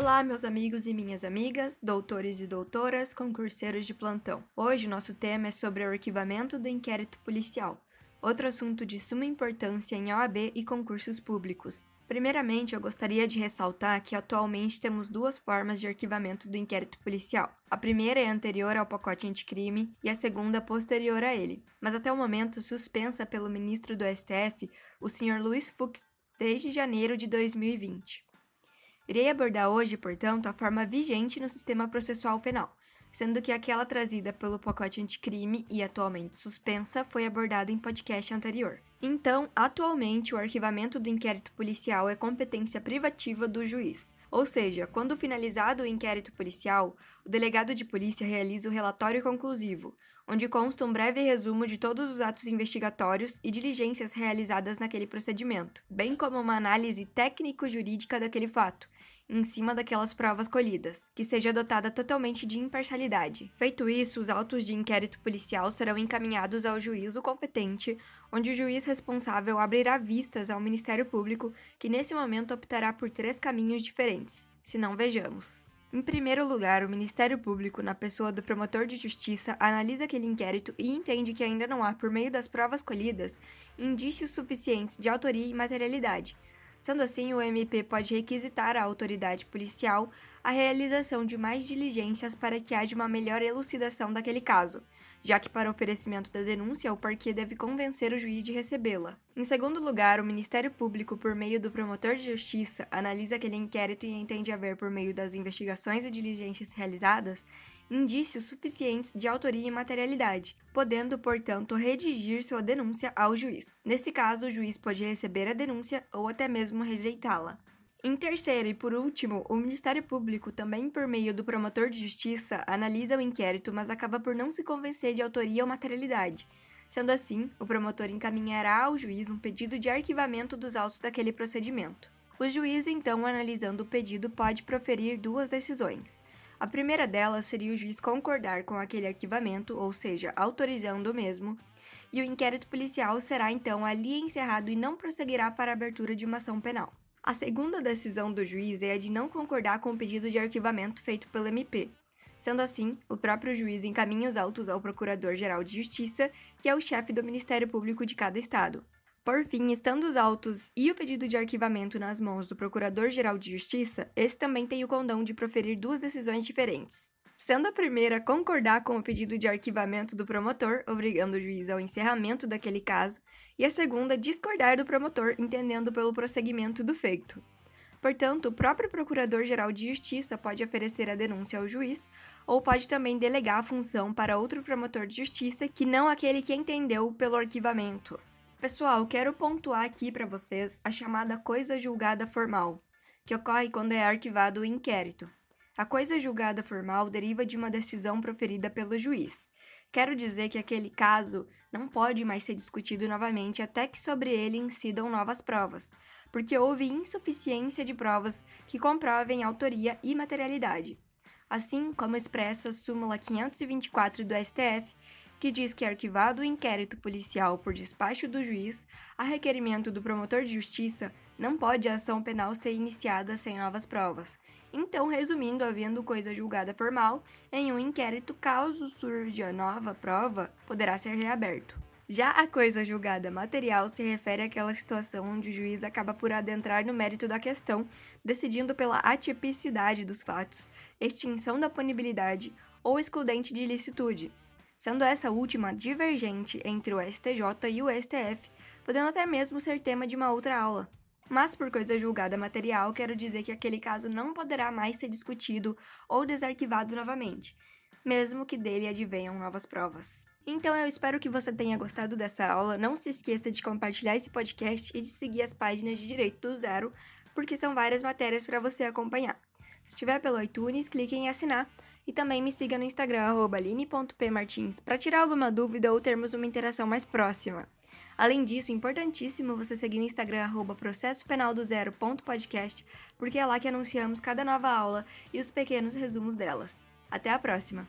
Olá, meus amigos e minhas amigas, doutores e doutoras, concurseiros de plantão. Hoje nosso tema é sobre o arquivamento do inquérito policial, outro assunto de suma importância em OAB e concursos públicos. Primeiramente, eu gostaria de ressaltar que atualmente temos duas formas de arquivamento do inquérito policial. A primeira é anterior ao pacote anticrime e a segunda posterior a ele, mas até o momento suspensa pelo ministro do STF, o Sr. Luiz Fux, desde janeiro de 2020. Irei abordar hoje, portanto, a forma vigente no sistema processual penal, sendo que aquela trazida pelo pacote anticrime e atualmente suspensa foi abordada em podcast anterior. Então, atualmente, o arquivamento do inquérito policial é competência privativa do juiz. Ou seja, quando finalizado o inquérito policial, o delegado de polícia realiza o relatório conclusivo, onde consta um breve resumo de todos os atos investigatórios e diligências realizadas naquele procedimento, bem como uma análise técnico-jurídica daquele fato, em cima daquelas provas colhidas, que seja dotada totalmente de imparcialidade. Feito isso, os autos de inquérito policial serão encaminhados ao juízo competente, onde o juiz responsável abrirá vistas ao Ministério Público, que nesse momento optará por três caminhos diferentes. Se não, vejamos. Em primeiro lugar, o Ministério Público, na pessoa do promotor de justiça, analisa aquele inquérito e entende que ainda não há, por meio das provas colhidas, indícios suficientes de autoria e materialidade, Sendo assim, o MP pode requisitar à autoridade policial a realização de mais diligências para que haja uma melhor elucidação daquele caso, já que para oferecimento da denúncia o parquet deve convencer o juiz de recebê-la. Em segundo lugar, o Ministério Público, por meio do promotor de justiça, analisa aquele inquérito e entende haver, por meio das investigações e diligências realizadas, indícios suficientes de autoria e materialidade, podendo, portanto, redigir sua denúncia ao juiz. Nesse caso, o juiz pode receber a denúncia ou até mesmo rejeitá-la. Em terceiro e por último, o Ministério Público, também por meio do promotor de justiça, analisa o inquérito, mas acaba por não se convencer de autoria ou materialidade. Sendo assim, o promotor encaminhará ao juiz um pedido de arquivamento dos autos daquele procedimento. O juiz, então, analisando o pedido, pode proferir duas decisões. A primeira delas seria o juiz concordar com aquele arquivamento, ou seja, autorizando o mesmo, e o inquérito policial será então ali encerrado e não prosseguirá para a abertura de uma ação penal. A segunda decisão do juiz é a de não concordar com o pedido de arquivamento feito pelo MP. Sendo assim, o próprio juiz encaminha os autos ao Procurador-Geral de Justiça, que é o chefe do Ministério Público de cada estado. Por fim, estando os autos e o pedido de arquivamento nas mãos do Procurador-Geral de Justiça, esse também tem o condão de proferir duas decisões diferentes. Sendo a primeira concordar com o pedido de arquivamento do promotor, obrigando o juiz ao encerramento daquele caso, e a segunda discordar do promotor, entendendo pelo prosseguimento do feito. Portanto, o próprio Procurador-Geral de Justiça pode oferecer a denúncia ao juiz, ou pode também delegar a função para outro promotor de justiça que não aquele que entendeu pelo arquivamento. Pessoal, quero pontuar aqui para vocês a chamada coisa julgada formal, que ocorre quando é arquivado o inquérito. A coisa julgada formal deriva de uma decisão proferida pelo juiz. Quero dizer que aquele caso não pode mais ser discutido novamente até que sobre ele incidam novas provas, porque houve insuficiência de provas que comprovem autoria e materialidade. Assim como expressa a súmula 524 do STF, que diz que é arquivado o inquérito policial por despacho do juiz, a requerimento do promotor de justiça, não pode a ação penal ser iniciada sem novas provas. Então, resumindo, havendo coisa julgada formal, em um inquérito, caso surja nova prova, poderá ser reaberto. Já a coisa julgada material se refere àquela situação onde o juiz acaba por adentrar no mérito da questão, decidindo pela atipicidade dos fatos, extinção da punibilidade ou excludente de ilicitude, sendo essa última divergente entre o STJ e o STF, podendo até mesmo ser tema de uma outra aula. Mas por coisa julgada material, quero dizer que aquele caso não poderá mais ser discutido ou desarquivado novamente, mesmo que dele advenham novas provas. Então eu espero que você tenha gostado dessa aula. Não se esqueça de compartilhar esse podcast e de seguir as páginas de Direito do Zero, porque são várias matérias para você acompanhar. Se estiver pelo iTunes, clique em assinar e também me siga no Instagram, aline.pmartins, para tirar alguma dúvida ou termos uma interação mais próxima. Além disso, importantíssimo você seguir no Instagram, arroba processopenaldozero.podcast, porque é lá que anunciamos cada nova aula e os pequenos resumos delas. Até a próxima!